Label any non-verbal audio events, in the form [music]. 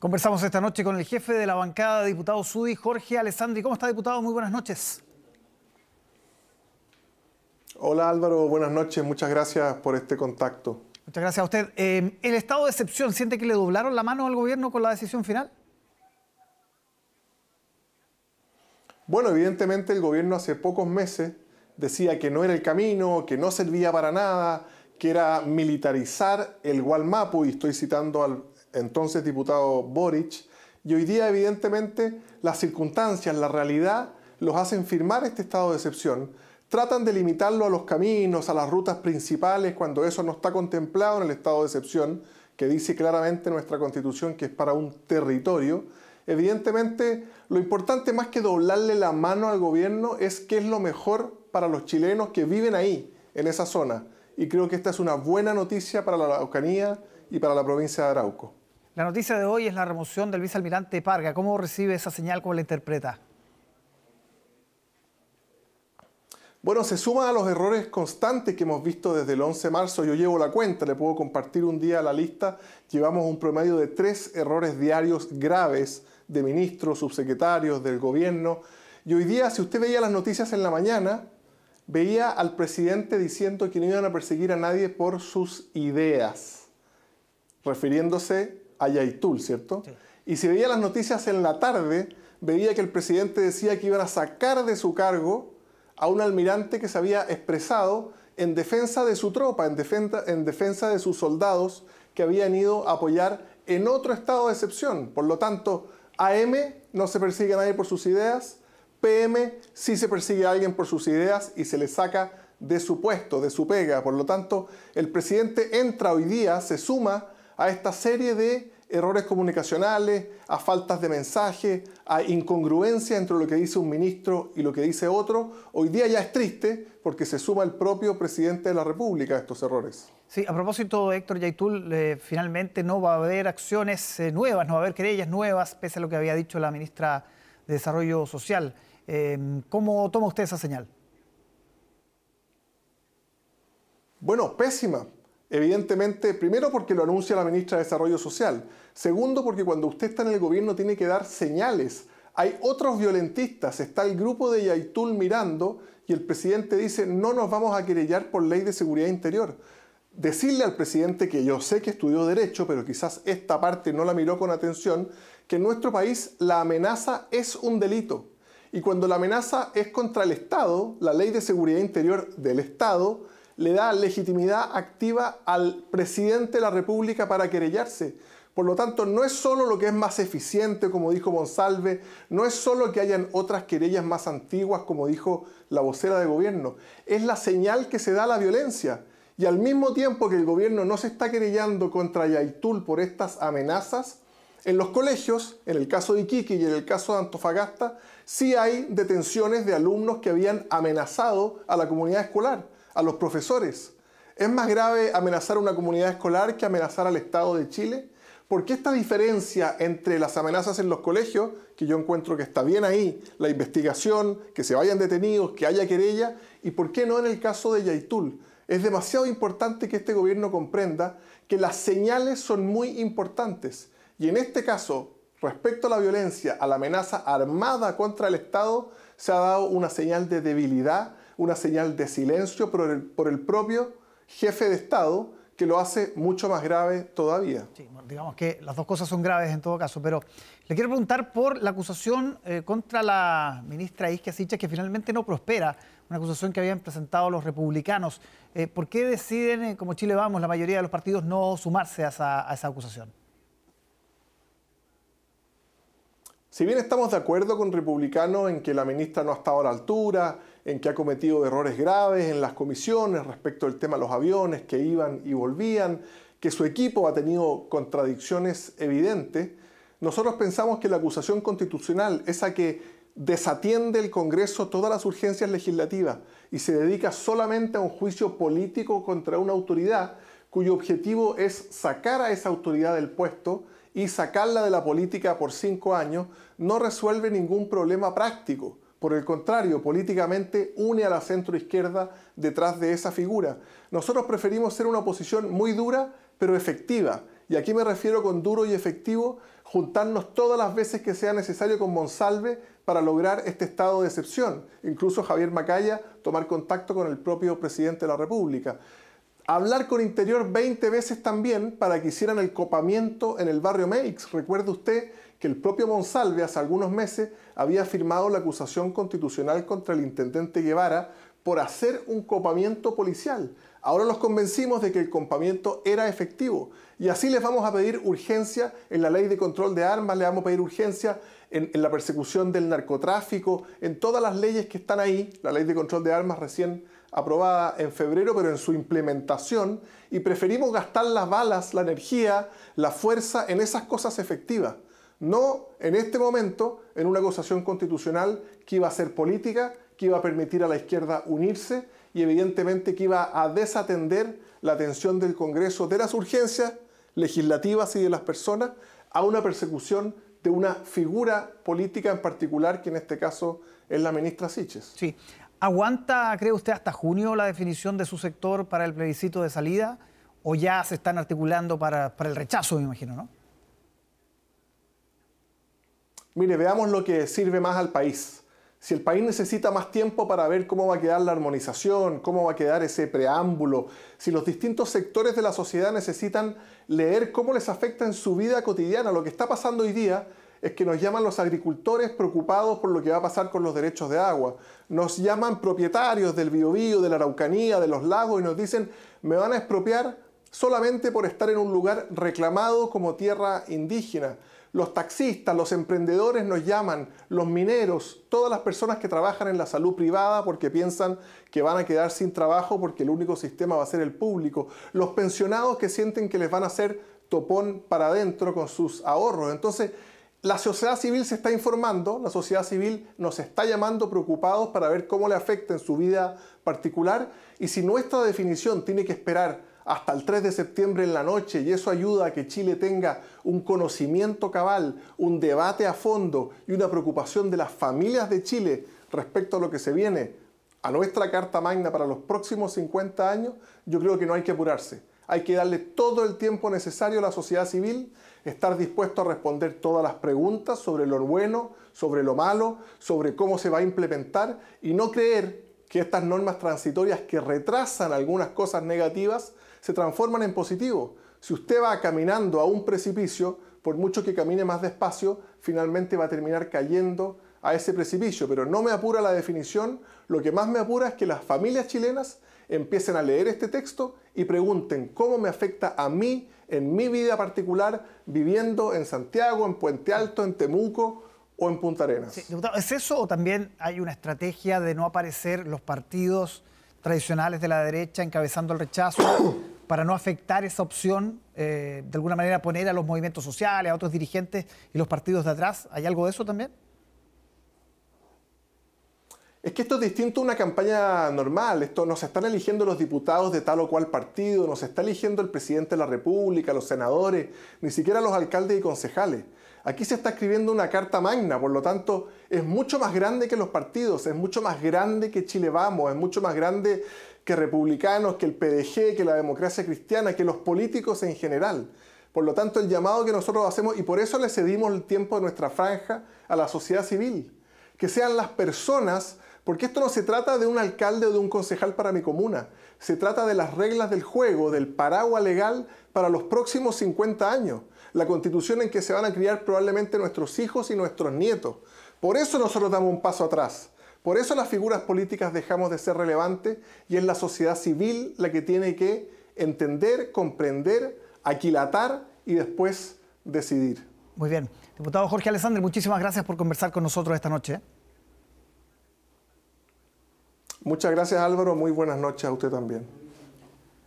Conversamos esta noche con el jefe de la bancada de diputados SUDI, Jorge Alessandri. ¿Cómo está, diputado? Muy buenas noches. Hola Álvaro, buenas noches. Muchas gracias por este contacto. Muchas gracias a usted. Eh, ¿El estado de excepción siente que le doblaron la mano al gobierno con la decisión final? Bueno, evidentemente el gobierno hace pocos meses decía que no era el camino, que no servía para nada, que era militarizar el Gualmapu, y estoy citando al entonces diputado Boric, y hoy día evidentemente las circunstancias, la realidad, los hacen firmar este estado de excepción. Tratan de limitarlo a los caminos, a las rutas principales, cuando eso no está contemplado en el estado de excepción, que dice claramente nuestra constitución que es para un territorio. Evidentemente, lo importante más que doblarle la mano al gobierno es qué es lo mejor para los chilenos que viven ahí, en esa zona. Y creo que esta es una buena noticia para la Araucanía y para la provincia de Arauco. La noticia de hoy es la remoción del vicealmirante Parga. ¿Cómo recibe esa señal? ¿Cómo la interpreta? Bueno, se suma a los errores constantes que hemos visto desde el 11 de marzo. Yo llevo la cuenta, le puedo compartir un día la lista. Llevamos un promedio de tres errores diarios graves de ministros, subsecretarios, del gobierno. Y hoy día, si usted veía las noticias en la mañana, veía al presidente diciendo que no iban a perseguir a nadie por sus ideas, refiriéndose a Yaitul, ¿cierto? Y si veía las noticias en la tarde, veía que el presidente decía que iban a sacar de su cargo a un almirante que se había expresado en defensa de su tropa, en defensa, en defensa de sus soldados que habían ido a apoyar en otro estado de excepción. Por lo tanto, AM no se persigue a nadie por sus ideas, PM sí se persigue a alguien por sus ideas y se le saca de su puesto, de su pega. Por lo tanto, el presidente entra hoy día, se suma a esta serie de errores comunicacionales, a faltas de mensaje, a incongruencia entre lo que dice un ministro y lo que dice otro. Hoy día ya es triste porque se suma el propio presidente de la República a estos errores. Sí, a propósito, Héctor Yaitul, eh, finalmente no va a haber acciones eh, nuevas, no va a haber querellas nuevas, pese a lo que había dicho la ministra de Desarrollo Social. Eh, ¿Cómo toma usted esa señal? Bueno, pésima, Evidentemente, primero porque lo anuncia la ministra de Desarrollo Social. Segundo, porque cuando usted está en el gobierno tiene que dar señales. Hay otros violentistas, está el grupo de Yaitul mirando y el presidente dice no nos vamos a querellar por ley de seguridad interior. Decirle al presidente que yo sé que estudió derecho, pero quizás esta parte no la miró con atención, que en nuestro país la amenaza es un delito. Y cuando la amenaza es contra el Estado, la ley de seguridad interior del Estado, le da legitimidad activa al presidente de la República para querellarse. Por lo tanto, no es solo lo que es más eficiente, como dijo Monsalve, no es solo que hayan otras querellas más antiguas, como dijo la vocera de gobierno, es la señal que se da a la violencia. Y al mismo tiempo que el gobierno no se está querellando contra Yaitul por estas amenazas, en los colegios, en el caso de Iquique y en el caso de Antofagasta, sí hay detenciones de alumnos que habían amenazado a la comunidad escolar a los profesores. ¿Es más grave amenazar a una comunidad escolar que amenazar al Estado de Chile? ¿Por qué esta diferencia entre las amenazas en los colegios, que yo encuentro que está bien ahí, la investigación, que se vayan detenidos, que haya querella, y por qué no en el caso de Yaitul? Es demasiado importante que este gobierno comprenda que las señales son muy importantes. Y en este caso, respecto a la violencia, a la amenaza armada contra el Estado, se ha dado una señal de debilidad una señal de silencio por el, por el propio jefe de Estado que lo hace mucho más grave todavía. Sí, digamos que las dos cosas son graves en todo caso, pero le quiero preguntar por la acusación eh, contra la ministra Isquia Sicha, que finalmente no prospera, una acusación que habían presentado los republicanos. Eh, ¿Por qué deciden, eh, como Chile Vamos, la mayoría de los partidos no sumarse a esa, a esa acusación? Si bien estamos de acuerdo con republicanos en que la ministra no ha estado a la altura, en que ha cometido errores graves en las comisiones respecto al tema de los aviones que iban y volvían, que su equipo ha tenido contradicciones evidentes, nosotros pensamos que la acusación constitucional, esa que desatiende el Congreso todas las urgencias legislativas y se dedica solamente a un juicio político contra una autoridad cuyo objetivo es sacar a esa autoridad del puesto y sacarla de la política por cinco años, no resuelve ningún problema práctico. Por el contrario, políticamente une a la centroizquierda detrás de esa figura. Nosotros preferimos ser una oposición muy dura, pero efectiva. Y aquí me refiero con duro y efectivo, juntarnos todas las veces que sea necesario con Monsalve para lograr este estado de excepción. Incluso Javier Macaya tomar contacto con el propio presidente de la República. Hablar con Interior 20 veces también para que hicieran el copamiento en el barrio Meix. Recuerde usted que el propio Monsalve hace algunos meses había firmado la acusación constitucional contra el intendente Guevara por hacer un copamiento policial. Ahora los convencimos de que el copamiento era efectivo y así les vamos a pedir urgencia en la ley de control de armas, le vamos a pedir urgencia en, la persecución del narcotráfico, en todas las leyes que están ahí, la ley de control de armas recién aprobada en febrero, pero en su implementación, y preferimos gastar las balas, la energía, la fuerza en esas cosas efectivas. No en este momento en una acusación constitucional que iba a ser política, que iba a permitir a la izquierda unirse y evidentemente que iba a desatender la atención del Congreso de las urgencias legislativas y de las personas a una persecución de una figura política en particular, que en este caso es la ministra Siches. Sí. ¿Aguanta, cree usted, hasta junio la definición de su sector para el plebiscito de salida? ¿O ya se están articulando para, para el rechazo, me imagino, no? Mire, veamos lo que sirve más al país. Si el país necesita más tiempo para ver cómo va a quedar la armonización, cómo va a quedar ese preámbulo, si los distintos sectores de la sociedad necesitan leer cómo les afecta en su vida cotidiana, lo que está pasando hoy día es que nos llaman los agricultores preocupados por lo que va a pasar con los derechos de agua. Nos llaman propietarios del biobío, de la Araucanía, de los lagos y nos dicen, me van a expropiar solamente por estar en un lugar reclamado como tierra indígena. Los taxistas, los emprendedores nos llaman, los mineros, todas las personas que trabajan en la salud privada porque piensan que van a quedar sin trabajo porque el único sistema va a ser el público, los pensionados que sienten que les van a hacer topón para adentro con sus ahorros. Entonces, la sociedad civil se está informando, la sociedad civil nos está llamando preocupados para ver cómo le afecta en su vida particular y si nuestra definición tiene que esperar hasta el 3 de septiembre en la noche y eso ayuda a que Chile tenga un conocimiento cabal, un debate a fondo y una preocupación de las familias de Chile respecto a lo que se viene a nuestra Carta Magna para los próximos 50 años, yo creo que no hay que apurarse. Hay que darle todo el tiempo necesario a la sociedad civil, estar dispuesto a responder todas las preguntas sobre lo bueno, sobre lo malo, sobre cómo se va a implementar y no creer que estas normas transitorias que retrasan algunas cosas negativas se transforman en positivo. Si usted va caminando a un precipicio, por mucho que camine más despacio, finalmente va a terminar cayendo a ese precipicio. Pero no me apura la definición, lo que más me apura es que las familias chilenas empiecen a leer este texto y pregunten cómo me afecta a mí, en mi vida particular, viviendo en Santiago, en Puente Alto, en Temuco o en Punta Arenas. ¿Es eso o también hay una estrategia de no aparecer los partidos tradicionales de la derecha encabezando el rechazo [coughs] para no afectar esa opción, eh, de alguna manera poner a los movimientos sociales, a otros dirigentes y los partidos de atrás? ¿Hay algo de eso también? Es que esto es distinto a una campaña normal. Esto nos están eligiendo los diputados de tal o cual partido, nos está eligiendo el presidente de la República, los senadores, ni siquiera los alcaldes y concejales. Aquí se está escribiendo una carta magna, por lo tanto es mucho más grande que los partidos, es mucho más grande que Chile Vamos, es mucho más grande que republicanos, que el PDG, que la democracia cristiana, que los políticos en general. Por lo tanto, el llamado que nosotros hacemos, y por eso le cedimos el tiempo de nuestra franja a la sociedad civil, que sean las personas, porque esto no se trata de un alcalde o de un concejal para mi comuna, se trata de las reglas del juego, del paraguas legal para los próximos 50 años la constitución en que se van a criar probablemente nuestros hijos y nuestros nietos. Por eso nosotros damos un paso atrás. Por eso las figuras políticas dejamos de ser relevantes y es la sociedad civil la que tiene que entender, comprender, aquilatar y después decidir. Muy bien. Diputado Jorge Alessandri, muchísimas gracias por conversar con nosotros esta noche. Muchas gracias Álvaro, muy buenas noches a usted también.